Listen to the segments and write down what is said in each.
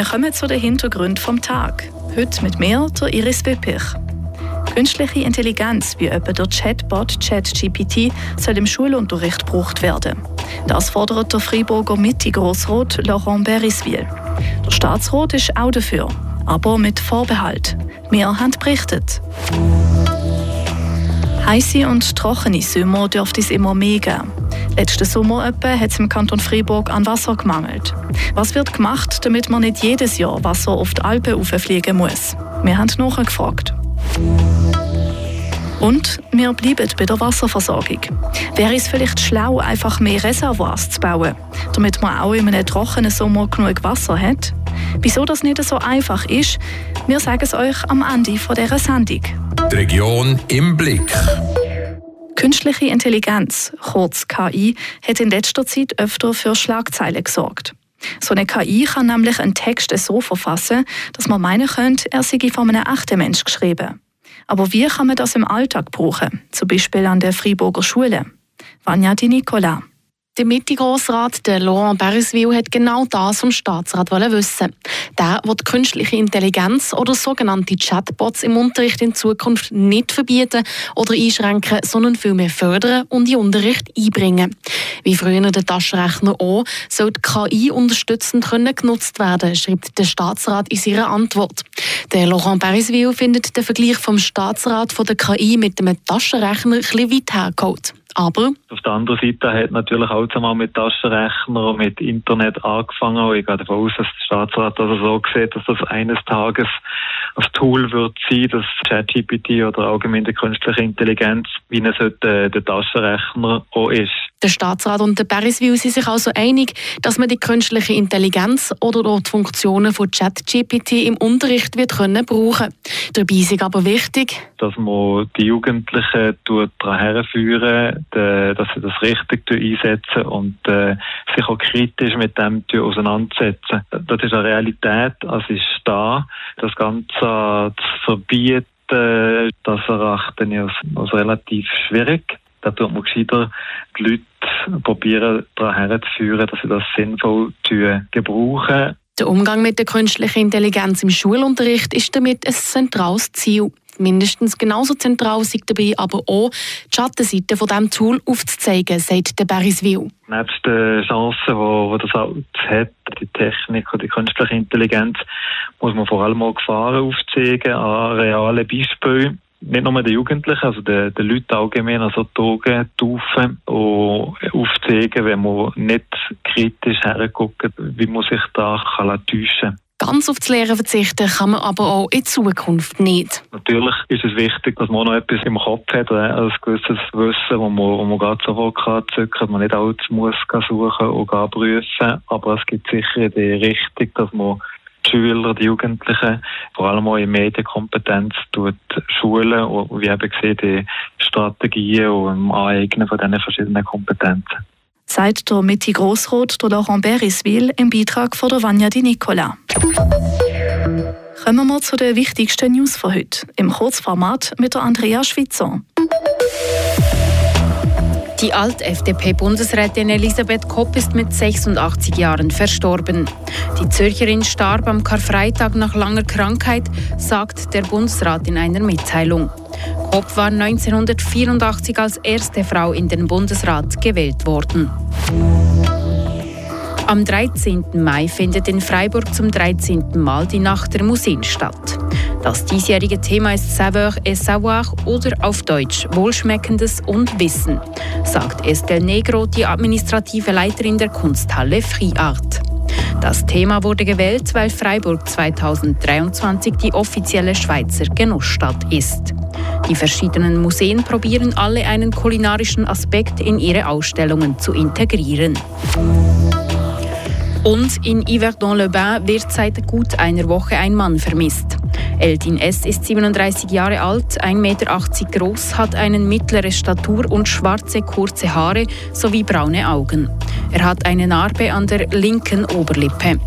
Wir kommen zu den Hintergründen vom Tag. Heute mit mir, der Iris Wippich. Künstliche Intelligenz wie etwa der Chatbot ChatGPT soll im Schulunterricht gebraucht werden. Das fordert der Freiburger Mitte-Grossrot Laurent Beriswil. Der Staatsrat ist auch dafür, aber mit Vorbehalt. Wir haben berichtet. Heiße und trockene Sommer dürfte es immer mehr geben. Letzten Sommer etwa hat es im Kanton Freiburg an Wasser gemangelt. Was wird gemacht, damit man nicht jedes Jahr Wasser auf die Alpen fliegen muss? Wir haben nachgefragt. Und wir bleiben bei der Wasserversorgung. Wäre es vielleicht schlau, einfach mehr Reservoirs zu bauen, damit man auch in einem trockenen Sommer genug Wasser hat? Wieso das nicht so einfach ist, wir sagen es euch am Ende dieser Sendung. Die Region im Blick. Künstliche Intelligenz, kurz KI, hat in letzter Zeit öfter für Schlagzeilen gesorgt. So eine KI kann nämlich einen Text so verfassen, dass man meinen könnte, er sei von einem echten Mensch geschrieben. Aber wie kann man das im Alltag brauchen? Zum Beispiel an der Freiburger Schule. Vanja Di Nicola. Der Mitte-Grossrat, der Laurent Beresville, hat genau das vom Staatsrat wissen. Der will künstliche Intelligenz oder sogenannte Chatbots im Unterricht in Zukunft nicht verbieten oder einschränken, sondern vielmehr fördern und in Unterricht einbringen. Wie früher der Taschenrechner auch, soll die KI unterstützend genutzt werden, schreibt der Staatsrat in seiner Antwort. Der Laurent Beresville findet den Vergleich vom Staatsrat von der KI mit dem Taschenrechner ein bisschen weit hergeholt. Aber auf der anderen Seite hat natürlich auch zusammen mit Taschenrechner und mit Internet angefangen. Und ich gehe davon aus, dass der Staatsrat also so sieht, dass das eines Tages ein Tool wird sein, das ChatGPT oder allgemein die künstliche Intelligenz, wie es heute der Taschenrechner auch ist. Der Staatsrat und der Parisville sind sich also einig, dass man die künstliche Intelligenz oder die Funktionen von ChatGPT im Unterricht wird können brauchen. Dabei ist aber wichtig, dass man die Jugendlichen daran herführen, dass sie das richtig einsetzen und äh, sich auch kritisch mit dem auseinandersetzen. Das ist eine Realität, es ist da. Das Ganze zu verbieten, das erachte ich als, als relativ schwierig. Da tut man gescheiter die Leute probieren, daran herzuführen, dass sie das sinnvoll gebrauchen. Der Umgang mit der künstlichen Intelligenz im Schulunterricht ist damit ein zentrales Ziel. Mindestens genauso zentral ist dabei aber auch, die Schattenseite von diesem Tool aufzuzeigen, sagt der Beriswil. Nebst den Chancen, die, das halt hat, die Technik und die künstliche Intelligenz, muss man vor allem auch Gefahren aufzeigen an realen Beispielen nicht nur den Jugendlichen, also den, den Leuten allgemein, also Drogen, Taufen und aufzeigen, wenn man nicht kritisch herguckt, wie man sich da kann täuschen kann. Ganz auf das Lehren verzichten kann man aber auch in Zukunft nicht. Natürlich ist es wichtig, dass man noch etwas im Kopf hat, ein gewisses Wissen, wo man, wo man gerade sofort kann zücken, man nicht alles muss suchen und prüfen. Aber es gibt sicher die Richtung, dass man die Schüler, die Jugendlichen, vor allem auch in Medienkompetenz tut schulen und wie eben gesehen, die Strategien und Aneignen von diesen verschiedenen Kompetenzen. Seit der Mitte Grossrot der Laurent Beriswil im Beitrag von der Vanja Di Nicola. Kommen wir zu den wichtigsten News von heute. Im Kurzformat mit der Andrea Schwitzer. Die Alt-FDP-Bundesrätin Elisabeth Kopp ist mit 86 Jahren verstorben. Die Zürcherin starb am Karfreitag nach langer Krankheit, sagt der Bundesrat in einer Mitteilung. Kopp war 1984 als erste Frau in den Bundesrat gewählt worden. Am 13. Mai findet in Freiburg zum 13. Mal die Nacht der Museen statt. Das diesjährige Thema ist Savoir et Savoir oder auf Deutsch Wohlschmeckendes und Wissen, sagt Estelle Negro, die administrative Leiterin der Kunsthalle Friart. Das Thema wurde gewählt, weil Freiburg 2023 die offizielle Schweizer Genussstadt ist. Die verschiedenen Museen probieren alle einen kulinarischen Aspekt in ihre Ausstellungen zu integrieren. Und in Yverdon-le-Bain wird seit gut einer Woche ein Mann vermisst. Eldin S. ist 37 Jahre alt, 1,80 Meter groß, hat eine mittlere Statur und schwarze, kurze Haare sowie braune Augen. Er hat eine Narbe an der linken Oberlippe.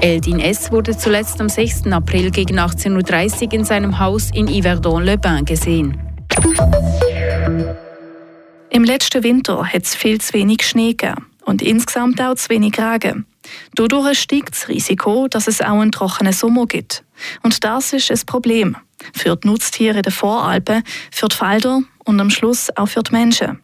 Eldin S. wurde zuletzt am 6. April gegen 18.30 Uhr in seinem Haus in Yverdon-le-Bain gesehen. Im letzten Winter hat es viel zu wenig Schnee gegeben. und insgesamt auch zu wenig Regen. Dadurch steigt das Risiko, dass es auch einen trockenen Sommer gibt. Und das ist ein Problem. Für die Nutztiere der Voralpen, für die Felder und am Schluss auch für die Menschen.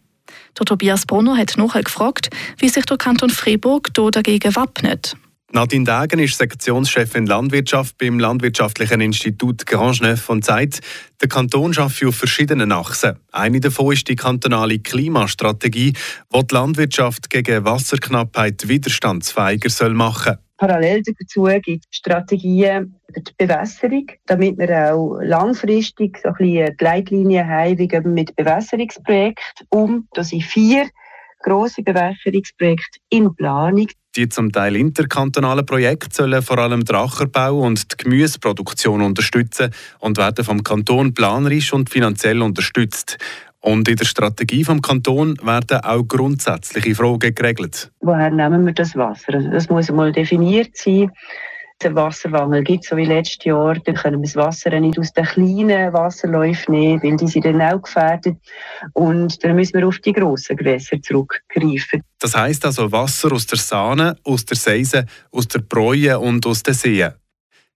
Der Tobias Brunner hat nachher gefragt, wie sich der Kanton Freiburg hier dagegen wappnet. Nadine Dagen ist Sektionschefin Landwirtschaft beim Landwirtschaftlichen Institut Grand Neuf und sagt, der Kanton arbeitet auf verschiedenen Achsen. Eine davon ist die kantonale Klimastrategie, die die Landwirtschaft gegen Wasserknappheit widerstandsfähiger soll machen Parallel dazu gibt es Strategien für die Bewässerung, damit wir auch langfristig so ein bisschen die Leitlinien haben, mit Bewässerungsprojekten um. Da sind vier grosse Bewässerungsprojekte in Planung. Die zum Teil interkantonalen Projekte sollen vor allem den Ackerbau und die Gemüseproduktion unterstützen und werden vom Kanton planerisch und finanziell unterstützt. Und in der Strategie vom Kanton werden auch grundsätzliche Fragen geregelt. Woher nehmen wir das Wasser? Also das muss einmal definiert sein den Wassermangel gibt, so wie letztes Jahr, dann können wir das Wasser nicht aus den kleinen Wasserläufen nehmen, weil die sind dann auch gefährdet. Und dann müssen wir auf die grossen Gewässer zurückgreifen. Das heisst also Wasser aus der Sahne, aus der Seise, aus der Bräue und aus den Seen.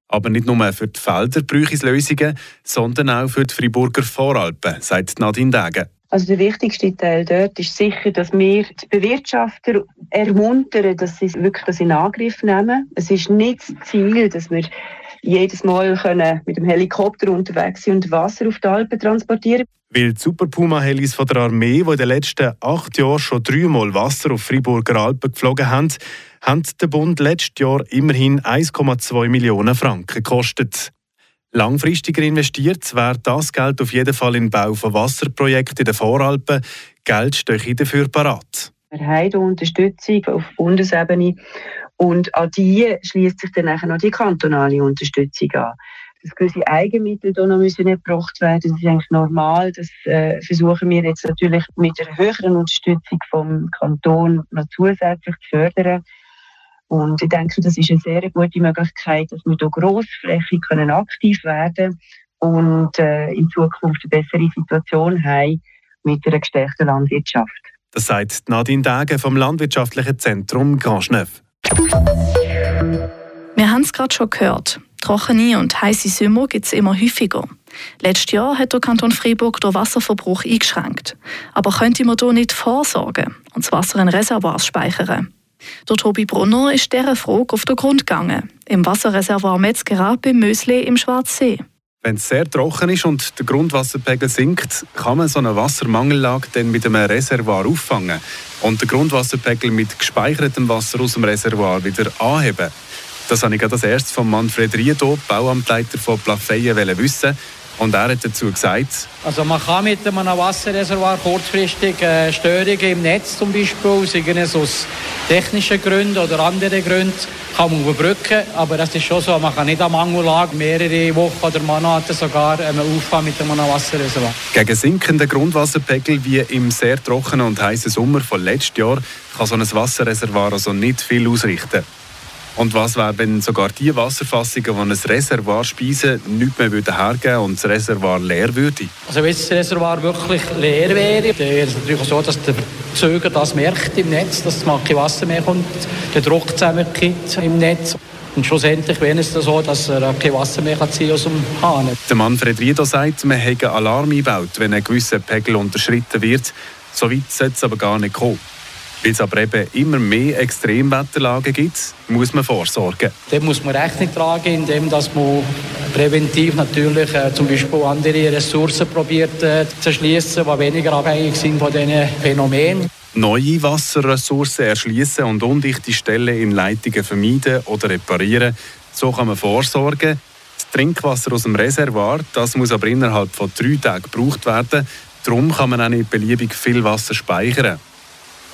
Aber nicht nur für die Felder brauche es Lösungen, sondern auch für die Friburger Voralpen, sagt Nadine Degen. Also der wichtigste Teil dort ist sicher, dass wir die Bewirtschafter ermuntern, dass sie wirklich das in Angriff nehmen. Es ist nicht das Ziel, dass wir jedes Mal können mit dem Helikopter unterwegs sind und Wasser auf die Alpen transportieren. Weil die Super Puma Helis von der Armee, die in den letzten acht Jahren schon dreimal Wasser auf Friburger Alpen geflogen haben, haben der Bund letztes Jahr immerhin 1,2 Millionen Franken gekostet. Langfristiger investiert wäre das Geld auf jeden Fall in den Bau von Wasserprojekten in den Voralpen. Geld steht dafür parat. Wir haben Unterstützung auf Bundesebene und an die schließt sich dann noch die kantonale Unterstützung an. Dass gewisse Eigenmittel da noch müssen gebracht werden, das ist eigentlich normal. Das äh, versuchen wir jetzt natürlich mit der höheren Unterstützung vom Kanton noch zusätzlich zu fördern. Und ich denke, das ist eine sehr gute Möglichkeit, dass wir hier grossflächig können aktiv werden und äh, in Zukunft eine bessere Situation haben mit einer gestärkten Landwirtschaft. Das sagt Nadine Dage vom Landwirtschaftlichen Zentrum Ganschneuf. Wir haben es gerade schon gehört. Trockene und heiße Sommer gibt es immer häufiger. Letztes Jahr hat der Kanton Freiburg den Wasserverbrauch eingeschränkt. Aber könnte man hier nicht vorsorgen und das Wasser in Reservoirs speichern? Der Tobi Brunner ist dieser Frage auf den Grund gegangen, im Wasserreservoir Metzgerab beim Mösli im Schwarzsee. Wenn es sehr trocken ist und der Grundwasserpegel sinkt, kann man so eine Wassermangellage dann mit einem Reservoir auffangen und den Grundwasserpegel mit gespeichertem Wasser aus dem Reservoir wieder anheben. Das habe ich das erst von Manfred Riedo, Bauamtleiter von Plafeyen, wissen. Und er hat dazu gesagt, also man kann mit einem Wasserreservoir kurzfristig äh, Störungen im Netz zum Beispiel, sei es aus technischen Gründen oder anderen Gründen, kann man überbrücken. Aber es ist schon so, man kann nicht am Mangellage mehrere Wochen oder Monate sogar ähm, auffahren mit einem Wasserreservoir. Gegen sinkenden Grundwasserpegel wie im sehr trockenen und heißen Sommer von letztes Jahr kann so ein Wasserreservoir also nicht viel ausrichten. Und was wäre, wenn sogar die Wasserfassungen, die ein Reservoir speisen, nichts mehr hergeben und das Reservoir leer würde? Also wenn das Reservoir wirklich leer wäre, dann wäre es natürlich so, dass der Zöger das merkt im Netz, dass mal kein Wasser mehr kommt, der Druck zusammenkippt im Netz. Und schlussendlich wäre es dann so, dass er kein Wasser mehr ziehen aus dem Hahn. Der Manfred Riedo sagt, man hätte einen Alarm eingebaut, wenn ein gewisser Pegel unterschritten wird. So weit sollte es aber gar nicht kommen. Weil es aber eben immer mehr Extremwetterlagen gibt, muss man vorsorgen. Dem muss man Rechnung tragen, indem dass man präventiv natürlich äh, zum Beispiel andere Ressourcen probiert äh, zu erschließen, die weniger abhängig sind von diesen Phänomenen. Neue Wasserressourcen erschließen und undichte Stellen in Leitungen vermeiden oder reparieren. So kann man vorsorgen. Das Trinkwasser aus dem Reservoir das muss aber innerhalb von drei Tagen gebraucht werden. Darum kann man auch nicht beliebig viel Wasser speichern.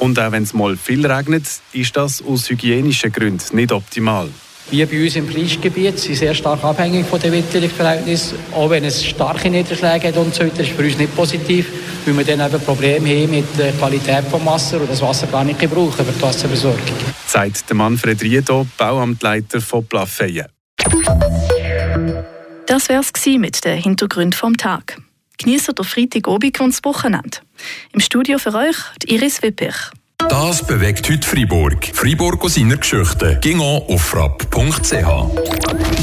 Und auch wenn es mal viel regnet, ist das aus hygienischen Gründen nicht optimal. Wir bei uns im Fleischgebiet sind sehr stark abhängig von den Witterungsverhältnissen. Auch wenn es starke Niederschläge hat und so weiter, ist für uns nicht positiv, weil wir dann eben Probleme haben mit der Qualität des Wassers und das Wasser gar nicht brauchen für die Wasserversorgung. Sagt der Manfred Riedo, Bauamtleiter von Plafeyen. Das wäre es mit den Hintergründen vom Tag genießen den Freitagabend und das Wochenende. Im Studio für euch Iris Wippich. Das bewegt heute Freiburg. Freiburg aus seiner Geschichte. Ging auf frapp.ch.